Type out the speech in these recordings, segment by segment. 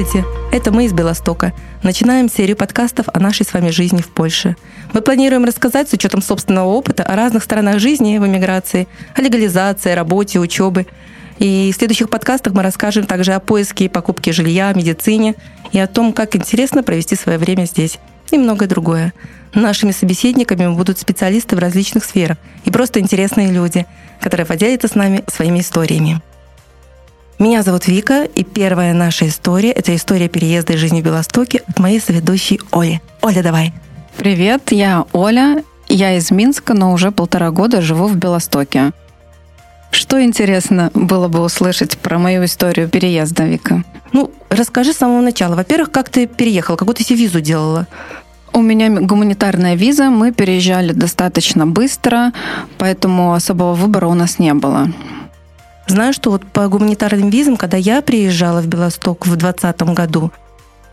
Здравствуйте, это мы из Белостока. Начинаем серию подкастов о нашей с вами жизни в Польше. Мы планируем рассказать с учетом собственного опыта о разных сторонах жизни в эмиграции, о легализации, работе, учебе. И в следующих подкастах мы расскажем также о поиске и покупке жилья, медицине и о том, как интересно провести свое время здесь и многое другое. Нашими собеседниками будут специалисты в различных сферах и просто интересные люди, которые поделятся с нами своими историями. Меня зовут Вика, и первая наша история – это история переезда и жизни в Белостоке от моей соведущей Оли. Оля, давай. Привет, я Оля. Я из Минска, но уже полтора года живу в Белостоке. Что интересно было бы услышать про мою историю переезда, Вика? Ну, расскажи с самого начала. Во-первых, как ты переехала? Какую ты себе визу делала? У меня гуманитарная виза, мы переезжали достаточно быстро, поэтому особого выбора у нас не было. Знаю, что вот по гуманитарным визам, когда я приезжала в Белосток в 2020 году,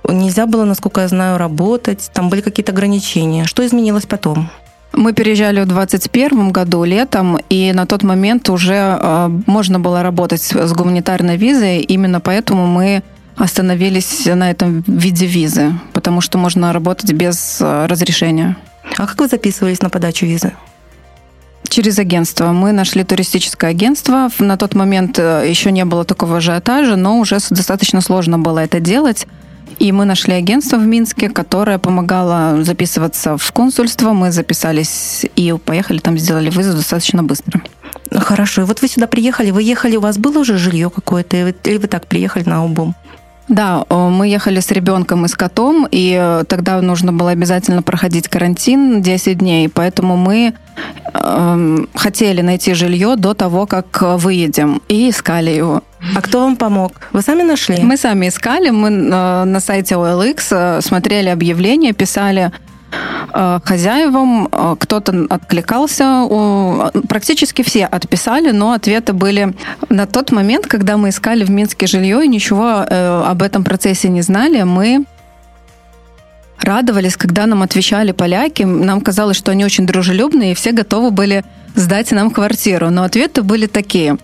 нельзя было, насколько я знаю, работать, там были какие-то ограничения. Что изменилось потом? Мы переезжали в 2021 году летом, и на тот момент уже э, можно было работать с гуманитарной визой. Именно поэтому мы остановились на этом виде визы, потому что можно работать без э, разрешения. А как вы записывались на подачу визы? Через агентство. Мы нашли туристическое агентство. На тот момент э, еще не было такого ажиотажа, но уже достаточно сложно было это делать. И мы нашли агентство в Минске, которое помогало записываться в консульство. Мы записались и поехали там, сделали вызов достаточно быстро. Хорошо. И вот вы сюда приехали, вы ехали, у вас было уже жилье какое-то, или вы так приехали на обум? Да, мы ехали с ребенком и с котом, и э, тогда нужно было обязательно проходить карантин 10 дней, поэтому мы э, хотели найти жилье до того, как выедем, и искали его. А кто вам помог? Вы сами нашли? Мы сами искали, мы э, на сайте OLX э, смотрели объявления, писали Э, хозяевам, э, кто-то откликался, практически все отписали, но ответы были на тот момент, когда мы искали в Минске жилье и ничего э, об этом процессе не знали, мы радовались, когда нам отвечали поляки. Нам казалось, что они очень дружелюбные, и все готовы были сдать нам квартиру. Но ответы были такие.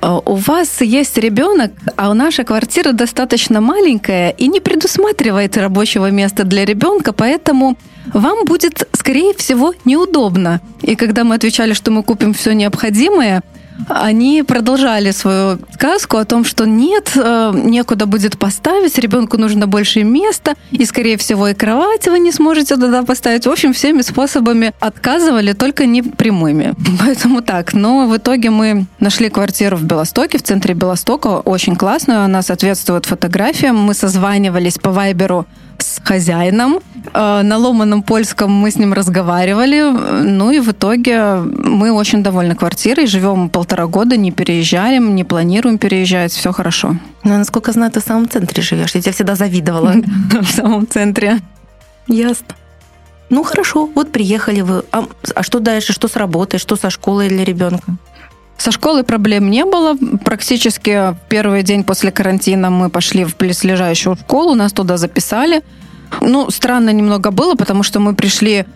У вас есть ребенок, а наша квартира достаточно маленькая и не предусматривает рабочего места для ребенка, поэтому вам будет, скорее всего, неудобно. И когда мы отвечали, что мы купим все необходимое, они продолжали свою сказку о том, что нет, э, некуда будет поставить, ребенку нужно больше места, и, скорее всего, и кровать вы не сможете туда поставить. В общем, всеми способами отказывали, только не прямыми. Поэтому так. Но в итоге мы нашли квартиру в Белостоке, в центре Белостока, очень классную, она соответствует фотографиям. Мы созванивались по Вайберу с хозяином. Э, на ломаном польском мы с ним разговаривали. Ну и в итоге мы очень довольны квартирой. Живем полтора года, не переезжаем, не планируем переезжать. Все хорошо. Ну, насколько знаю, ты в самом центре живешь. Я тебя всегда завидовала. В самом центре. Ясно. Ну хорошо, вот приехали вы. А, а что дальше? Что с работой? Что со школой для ребенка? Со школой проблем не было. Практически первый день после карантина мы пошли в близлежащую школу, нас туда записали. Ну, странно немного было, потому что мы пришли,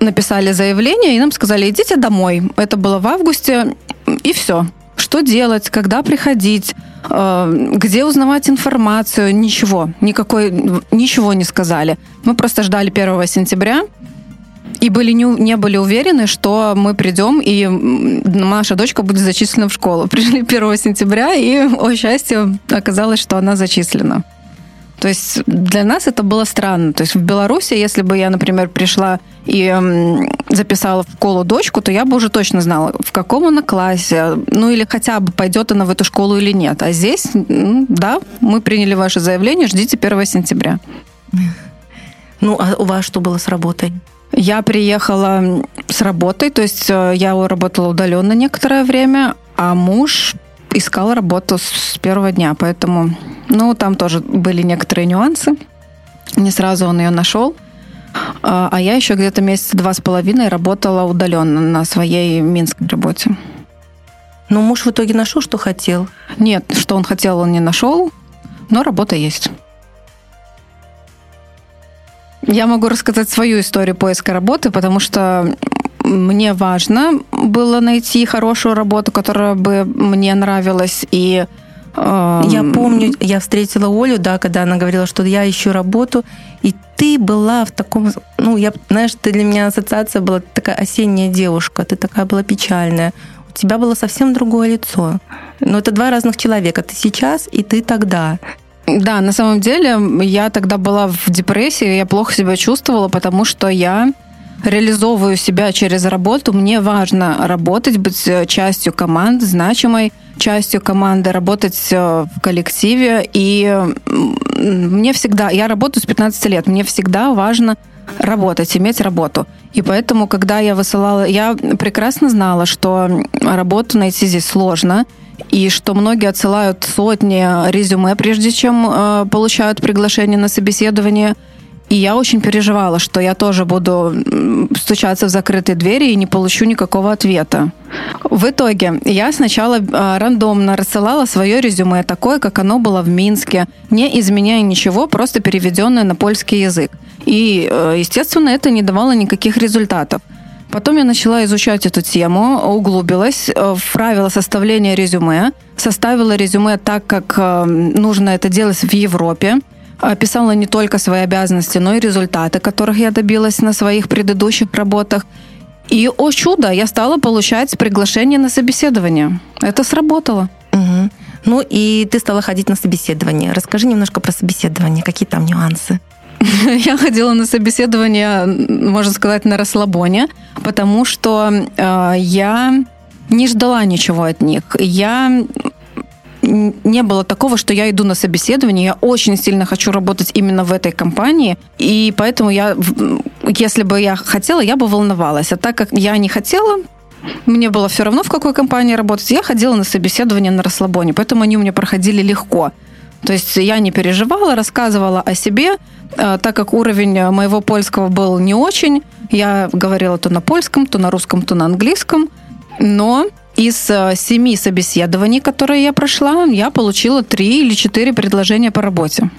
написали заявление, и нам сказали, идите домой. Это было в августе, и все. Что делать, когда приходить, э, где узнавать информацию, ничего, никакой, ничего не сказали. Мы просто ждали 1 сентября, и были не, не были уверены, что мы придем, и наша дочка будет зачислена в школу. Пришли 1 сентября, и, о счастье, оказалось, что она зачислена. То есть для нас это было странно. То есть в Беларуси, если бы я, например, пришла и записала в школу дочку, то я бы уже точно знала, в каком она классе, ну или хотя бы пойдет она в эту школу или нет. А здесь, ну, да, мы приняли ваше заявление, ждите 1 сентября. Ну, а у вас что было с работой? Я приехала с работой, то есть э, я работала удаленно некоторое время, а муж искал работу с первого дня, поэтому, ну, там тоже были некоторые нюансы. Не сразу он ее нашел. А, а я еще где-то месяца два с половиной работала удаленно на своей минской работе. Но муж в итоге нашел, что хотел? Нет, что он хотел, он не нашел, но работа есть. Я могу рассказать свою историю поиска работы, потому что мне важно было найти хорошую работу, которая бы мне нравилась, и Я помню, я встретила Олю, да, когда она говорила, что я ищу работу, и ты была в таком, ну, я, знаешь, ты для меня ассоциация была такая осенняя девушка, ты такая была печальная, у тебя было совсем другое лицо. Но это два разных человека, ты сейчас и ты тогда. Да, на самом деле я тогда была в депрессии, я плохо себя чувствовала, потому что я реализовываю себя через работу. Мне важно работать, быть э, частью команды, значимой частью команды, работать э, в коллективе. И мне всегда, я работаю с 15 лет, мне всегда важно работать, иметь работу. И поэтому, когда я высылала, я прекрасно знала, что работу найти здесь сложно, и что многие отсылают сотни резюме, прежде чем э, получают приглашение на собеседование – и я очень переживала, что я тоже буду стучаться в закрытые двери и не получу никакого ответа. В итоге я сначала э, рандомно рассылала свое резюме такое, как оно было в Минске, не изменяя ничего, просто переведенное на польский язык. И, э, естественно, это не давало никаких результатов. Потом я начала изучать эту тему, углубилась э, в правила составления резюме, составила резюме так, как нужно это делать в Европе описала не только свои обязанности, но и результаты, которых я добилась на своих предыдущих работах. И, о чудо, я стала получать приглашение на собеседование. Это сработало. Угу. Ну и ты стала ходить на собеседование. Расскажи немножко про собеседование. Какие там нюансы? Я ходила на собеседование, можно сказать, на расслабоне, потому что э, я не ждала ничего от них. Я не было такого, что я иду на собеседование, я очень сильно хочу работать именно в этой компании, и поэтому я, если бы я хотела, я бы волновалась. А так как я не хотела, мне было все равно, в какой компании работать, я ходила на собеседование на расслабоне, поэтому они у меня проходили легко. То есть я не переживала, рассказывала о себе, э, так как уровень моего польского был не очень. Я говорила то на польском, то на русском, то на английском. Но из э, семи собеседований, которые я прошла, я получила три или четыре предложения по работе.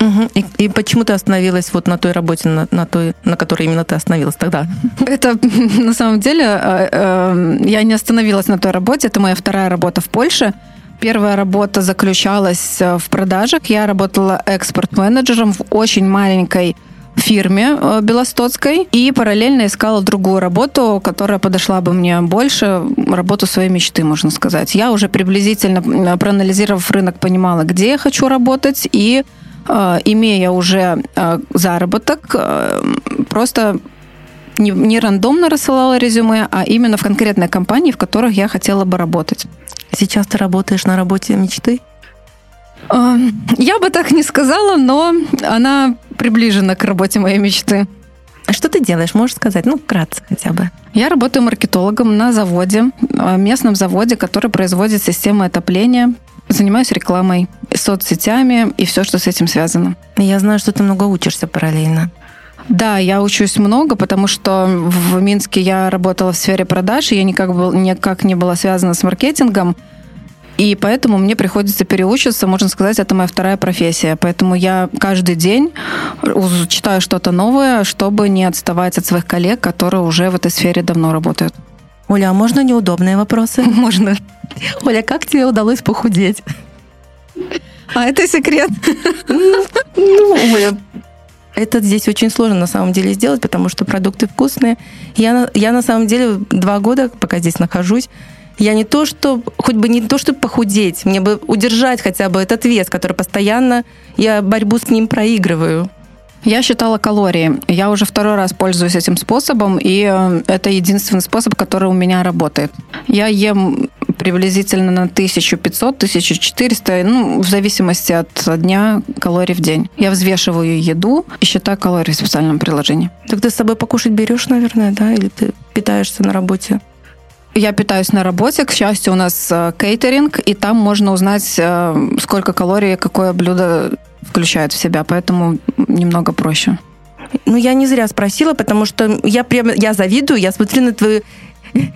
Угу. И, и почему ты остановилась вот на той работе, на, на той, на которой именно ты остановилась тогда? Это на самом деле э, э, я не остановилась на той работе. Это моя вторая работа в Польше. Первая работа заключалась в продажах. Я работала экспорт-менеджером в очень маленькой фирме э, Белостоцкой и параллельно искала другую работу, которая подошла бы мне больше, работу своей мечты, можно сказать. Я уже приблизительно, проанализировав рынок, понимала, где я хочу работать, и э, имея уже э, заработок, э, просто не, не рандомно рассылала резюме, а именно в конкретной компании, в которых я хотела бы работать. Сейчас ты работаешь на работе мечты? Я бы так не сказала, но она приближена к работе моей мечты. А что ты делаешь? Можешь сказать? Ну, вкратце хотя бы. Я работаю маркетологом на заводе, местном заводе, который производит системы отопления. Занимаюсь рекламой, соцсетями и все, что с этим связано. Я знаю, что ты много учишься параллельно. Да, я учусь много, потому что в Минске я работала в сфере продаж, и я никак, был, никак не была связана с маркетингом. И поэтому мне приходится переучиться, можно сказать, это моя вторая профессия. Поэтому я каждый день читаю что-то новое, чтобы не отставать от своих коллег, которые уже в этой сфере давно работают. Оля, а можно неудобные вопросы? Можно. Оля, как тебе удалось похудеть? А это секрет. Ну, Оля, это здесь очень сложно на самом деле сделать, потому что продукты вкусные. Я, я на самом деле два года, пока здесь нахожусь, я не то, что, хоть бы не то, чтобы похудеть, мне бы удержать хотя бы этот вес, который постоянно, я борьбу с ним проигрываю. Я считала калории. Я уже второй раз пользуюсь этим способом, и э, это единственный способ, который у меня работает. Я ем приблизительно на 1500-1400, ну, в зависимости от дня калорий в день. Я взвешиваю еду и считаю калории в специальном приложении. Так ты с собой покушать берешь, наверное, да? Или ты питаешься на работе? Я питаюсь на работе. К счастью, у нас э, кейтеринг, и там можно узнать, э, сколько калорий какое блюдо включает в себя, поэтому немного проще. Ну, я не зря спросила, потому что я прямо, я завидую, я смотрю на твою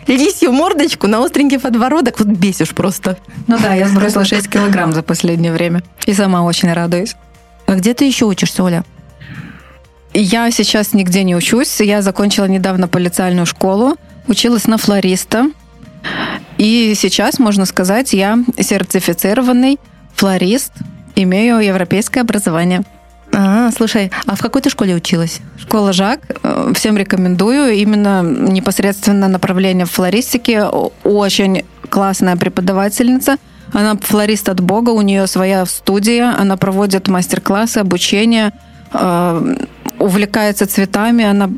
лисью мордочку, на остренький подбородок, вот бесишь просто. Ну да, я сбросила 6 килограмм за последнее время. И сама очень радуюсь. А где ты еще учишься, Оля? Я сейчас нигде не учусь. Я закончила недавно полициальную школу училась на флориста. И сейчас, можно сказать, я сертифицированный флорист, имею европейское образование. А, слушай, а в какой ты школе училась? Школа Жак. Э, всем рекомендую. Именно непосредственно направление в флористике. Очень классная преподавательница. Она флорист от бога, у нее своя студия, она проводит мастер-классы, обучение, э, увлекается цветами, она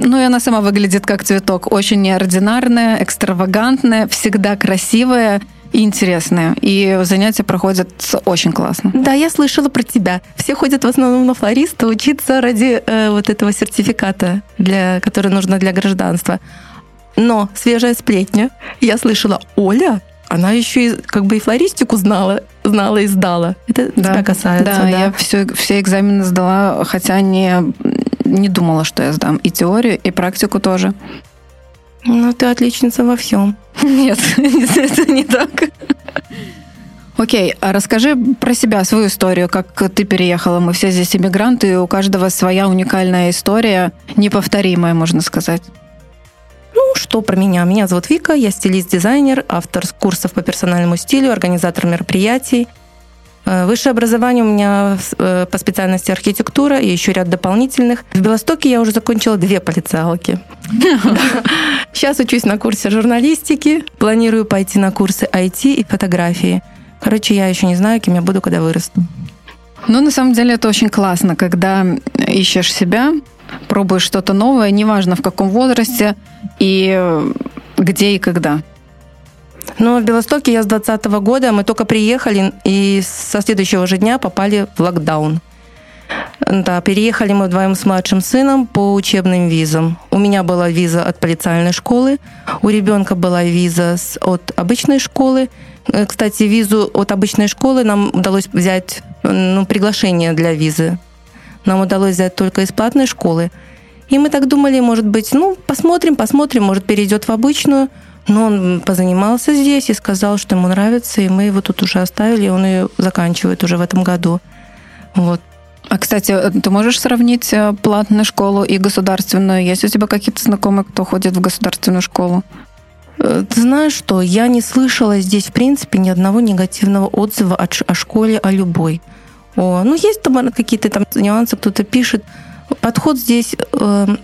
ну и она сама выглядит как цветок. Очень неординарная, экстравагантная, всегда красивая и интересные. И занятия проходят очень классно. Да, я слышала про тебя. Все ходят в основном на флориста учиться ради э, вот этого сертификата, для, который нужно для гражданства. Но свежая сплетня. Я слышала, Оля, она еще и как бы и флористику знала, знала и сдала. Это да. тебя касается. Да, да, я все, все экзамены сдала, хотя не, не думала, что я сдам. И теорию, и практику тоже. Ну, ты отличница во всем. Нет, это не так. Окей, а расскажи про себя, свою историю, как ты переехала. Мы все здесь иммигранты, и у каждого своя уникальная история, неповторимая, можно сказать. Ну, что про меня? Меня зовут Вика, я стилист-дизайнер, автор курсов по персональному стилю, организатор мероприятий. Э, высшее образование у меня э, по специальности архитектура и еще ряд дополнительных. В Белостоке я уже закончила две полициалки. Сейчас учусь на курсе журналистики, планирую пойти на курсы IT и фотографии. Короче, я еще не знаю, кем я буду, когда вырасту. Ну, на самом деле, это очень классно, когда ищешь себя, пробуешь что-то новое, неважно в каком возрасте и где и когда. Ну, в Белостоке я с 2020 года, мы только приехали и со следующего же дня попали в локдаун. Да, переехали мы вдвоем с младшим сыном по учебным визам. У меня была виза от полициальной школы, у ребенка была виза от обычной школы. Э, кстати, визу от обычной школы нам удалось взять, ну, приглашение для визы. Нам удалось взять только из платной школы. И мы так думали, может быть, ну, посмотрим, посмотрим, может, перейдет в обычную. Но он позанимался здесь и сказал, что ему нравится, и мы его тут уже оставили, и он ее заканчивает уже в этом году. Вот. А, кстати, ты можешь сравнить э, платную школу и государственную? Есть у тебя какие-то знакомые, кто ходит в государственную школу? Э, ты знаешь что, я не слышала здесь, в принципе, ни одного негативного отзыва о, о школе, о любой. О, ну, есть там какие-то там нюансы, кто-то пишет. Подход здесь э,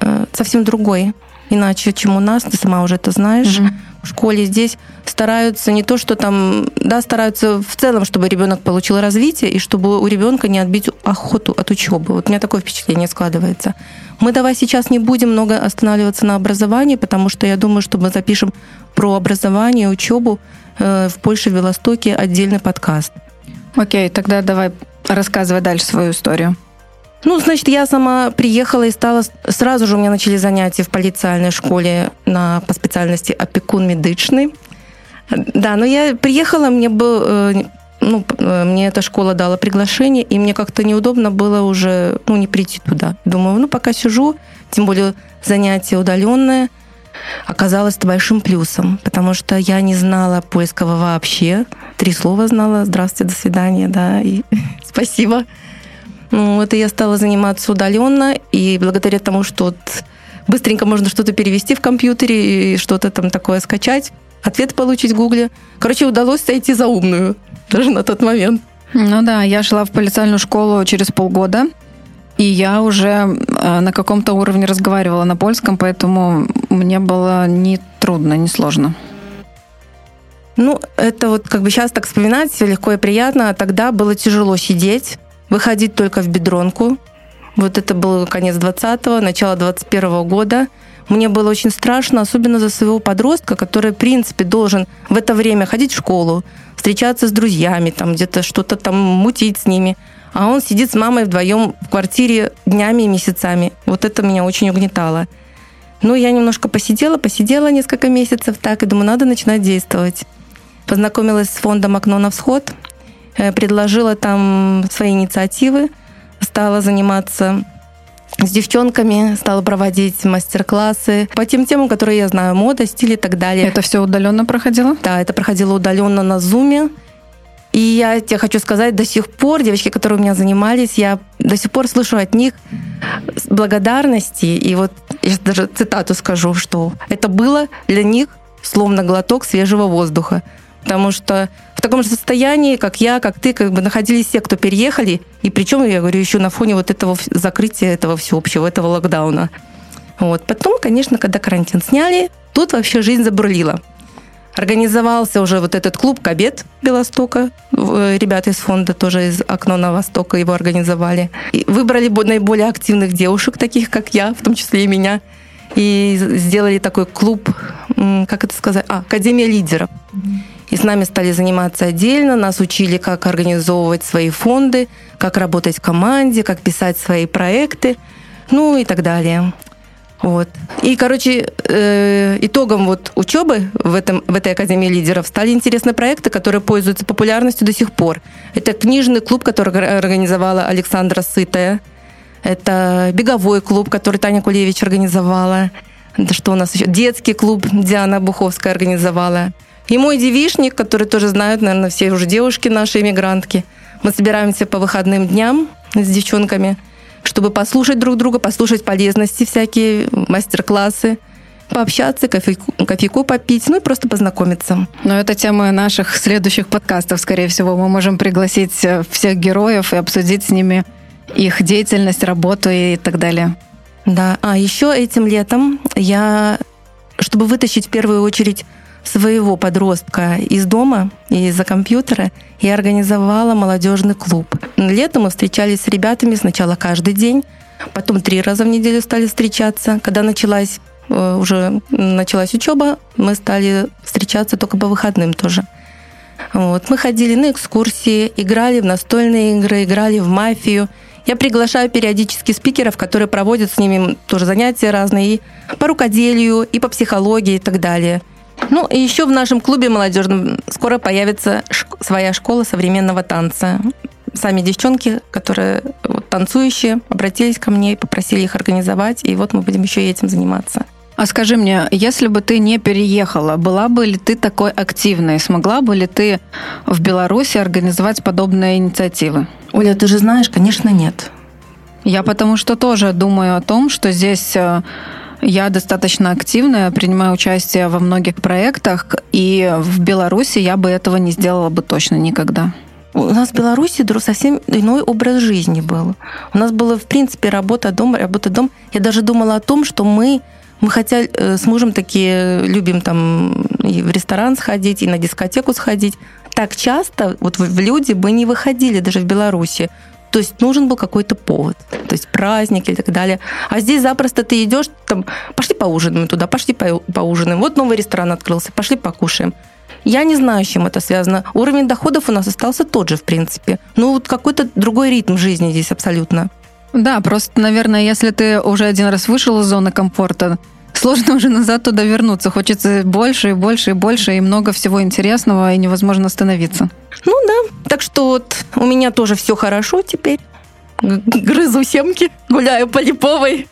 э, совсем другой иначе, чем у нас, ты сама уже это знаешь. Угу. В школе здесь стараются не то, что там, да, стараются в целом, чтобы ребенок получил развитие и чтобы у ребенка не отбить охоту от учебы. Вот у меня такое впечатление складывается. Мы давай сейчас не будем много останавливаться на образовании, потому что я думаю, что мы запишем про образование, учебу э, в Польше, в Велостоке отдельный подкаст. Окей, тогда давай рассказывай дальше свою историю. Ну, значит, я сама приехала и стала... Сразу же у меня начали занятия в полициальной школе на, по специальности опекун медичный. Да, но я приехала, мне был... Э, ну, э, мне эта школа дала приглашение, и мне как-то неудобно было уже, ну, не прийти туда. Думаю, ну, пока сижу, тем более занятие удаленное, оказалось большим плюсом, потому что я не знала польского вообще. Три слова знала. Здравствуйте, до свидания, да, и спасибо. Ну, это я стала заниматься удаленно, и благодаря тому, что вот быстренько можно что-то перевести в компьютере и что-то там такое скачать, ответ получить в Гугле. Короче, удалось сойти за умную даже на тот момент. Ну да, я шла в полициальную школу через полгода, и я уже э, на каком-то уровне разговаривала на польском, поэтому мне было не трудно, не сложно. Ну, это вот как бы сейчас так вспоминать легко и приятно, а тогда было тяжело сидеть, выходить только в бедронку. Вот это был конец 20-го, начало 21-го года. Мне было очень страшно, особенно за своего подростка, который, в принципе, должен в это время ходить в школу, встречаться с друзьями, там где-то что-то там мутить с ними. А он сидит с мамой вдвоем в квартире днями и месяцами. Вот это меня очень угнетало. Ну, я немножко посидела, посидела несколько месяцев так, и думаю, надо начинать действовать. Познакомилась с фондом «Окно на всход», предложила там свои инициативы, стала заниматься с девчонками, стала проводить мастер-классы по тем темам, которые я знаю, мода, стиль и так далее. Это все удаленно проходило? Да, это проходило удаленно на Зуме. И я тебе хочу сказать, до сих пор девочки, которые у меня занимались, я до сих пор слышу от них благодарности. И вот я даже цитату скажу, что это было для них словно глоток свежего воздуха Потому что в таком же состоянии, как я, как ты, как бы находились все, кто переехали. И причем, я говорю, еще на фоне вот этого закрытия, этого всеобщего, этого локдауна. Вот. Потом, конечно, когда карантин сняли, тут вообще жизнь забурлила. Организовался уже вот этот клуб «Кабет» Белостока. Э, ребята из фонда тоже из «Окно на Востока» его организовали. И выбрали наиболее активных девушек, таких как я, в том числе и меня. И сделали такой клуб, как это сказать, а, Академия лидеров. И с нами стали заниматься отдельно, нас учили, как организовывать свои фонды, как работать в команде, как писать свои проекты, ну и так далее. Вот. И, короче, э, итогом вот учебы в, этом, в этой Академии лидеров стали интересные проекты, которые пользуются популярностью до сих пор. Это книжный клуб, который организовала Александра Сытая. Это беговой клуб, который Таня Кулевич организовала. Что у нас еще? Детский клуб Диана Буховская организовала. И мой девишник, который тоже знают, наверное, все уже девушки наши, иммигрантки. Мы собираемся по выходным дням с девчонками – чтобы послушать друг друга, послушать полезности всякие, мастер-классы пообщаться, кофейку, кофейку попить, ну и просто познакомиться. Но это тема наших следующих подкастов, скорее всего. Мы можем пригласить э, всех героев и обсудить с ними их деятельность, работу и так далее. Да, а еще этим летом я, чтобы вытащить в первую очередь своего подростка из дома и из-за компьютера и организовала молодежный клуб. Летом мы встречались с ребятами сначала каждый день, потом три раза в неделю стали встречаться. Когда началась э, уже началась учеба, мы стали встречаться только по выходным тоже. Вот. Мы ходили на экскурсии, играли в настольные игры, играли в мафию. Я приглашаю периодически спикеров, которые проводят с ними тоже занятия разные и по рукоделию, и по психологии и так далее – ну, и еще в нашем клубе молодежном скоро появится своя школа современного танца. Сами девчонки, которые вот, танцующие, обратились ко мне и попросили их организовать, и вот мы будем еще и этим заниматься. А скажи мне, если бы ты не переехала, была бы ли ты такой активной? Смогла бы ли ты в Беларуси организовать подобные инициативы? Оля, ты же знаешь, конечно, нет. Я потому что тоже думаю о том, что здесь э, я достаточно активная, принимаю участие во многих проектах, и в Беларуси я бы этого не сделала бы точно никогда. У нас в Беларуси совсем иной образ жизни был. У нас было, в принципе, работа дом, работа дом. Я даже думала о том, что мы мы хотя э, с мужем такие любим там и в ресторан сходить, и на дискотеку сходить. Так часто вот в люди бы не выходили даже в Беларуси. То есть нужен был какой-то повод, то есть праздник и так далее. А здесь запросто ты идешь, там, пошли поужинаем туда, пошли по поужинаем. Вот новый ресторан открылся, пошли покушаем. Я не знаю, с чем это связано. Уровень доходов у нас остался тот же, в принципе. Ну, вот какой-то другой ритм жизни здесь абсолютно. Да, просто, наверное, если ты уже один раз вышел из зоны комфорта, сложно уже назад туда вернуться. Хочется больше и больше и больше, и много всего интересного, и невозможно остановиться. Ну да. Так что вот у меня тоже все хорошо теперь. Грызу семки, гуляю по Липовой.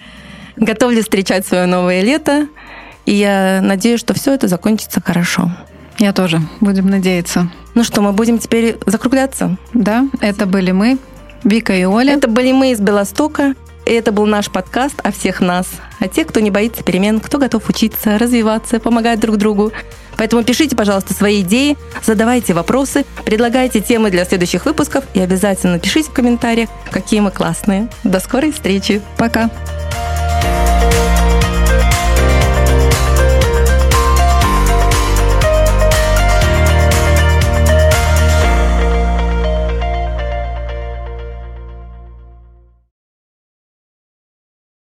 Готовлю встречать свое новое лето. И я надеюсь, что все это закончится хорошо. Я тоже. Будем надеяться. Ну что, мы будем теперь закругляться? Да, это были мы, Вика и Оля. Это были мы из Белостока. И это был наш подкаст о всех нас, о тех, кто не боится перемен, кто готов учиться, развиваться, помогать друг другу. Поэтому пишите, пожалуйста, свои идеи, задавайте вопросы, предлагайте темы для следующих выпусков и обязательно пишите в комментариях, какие мы классные. До скорой встречи. Пока.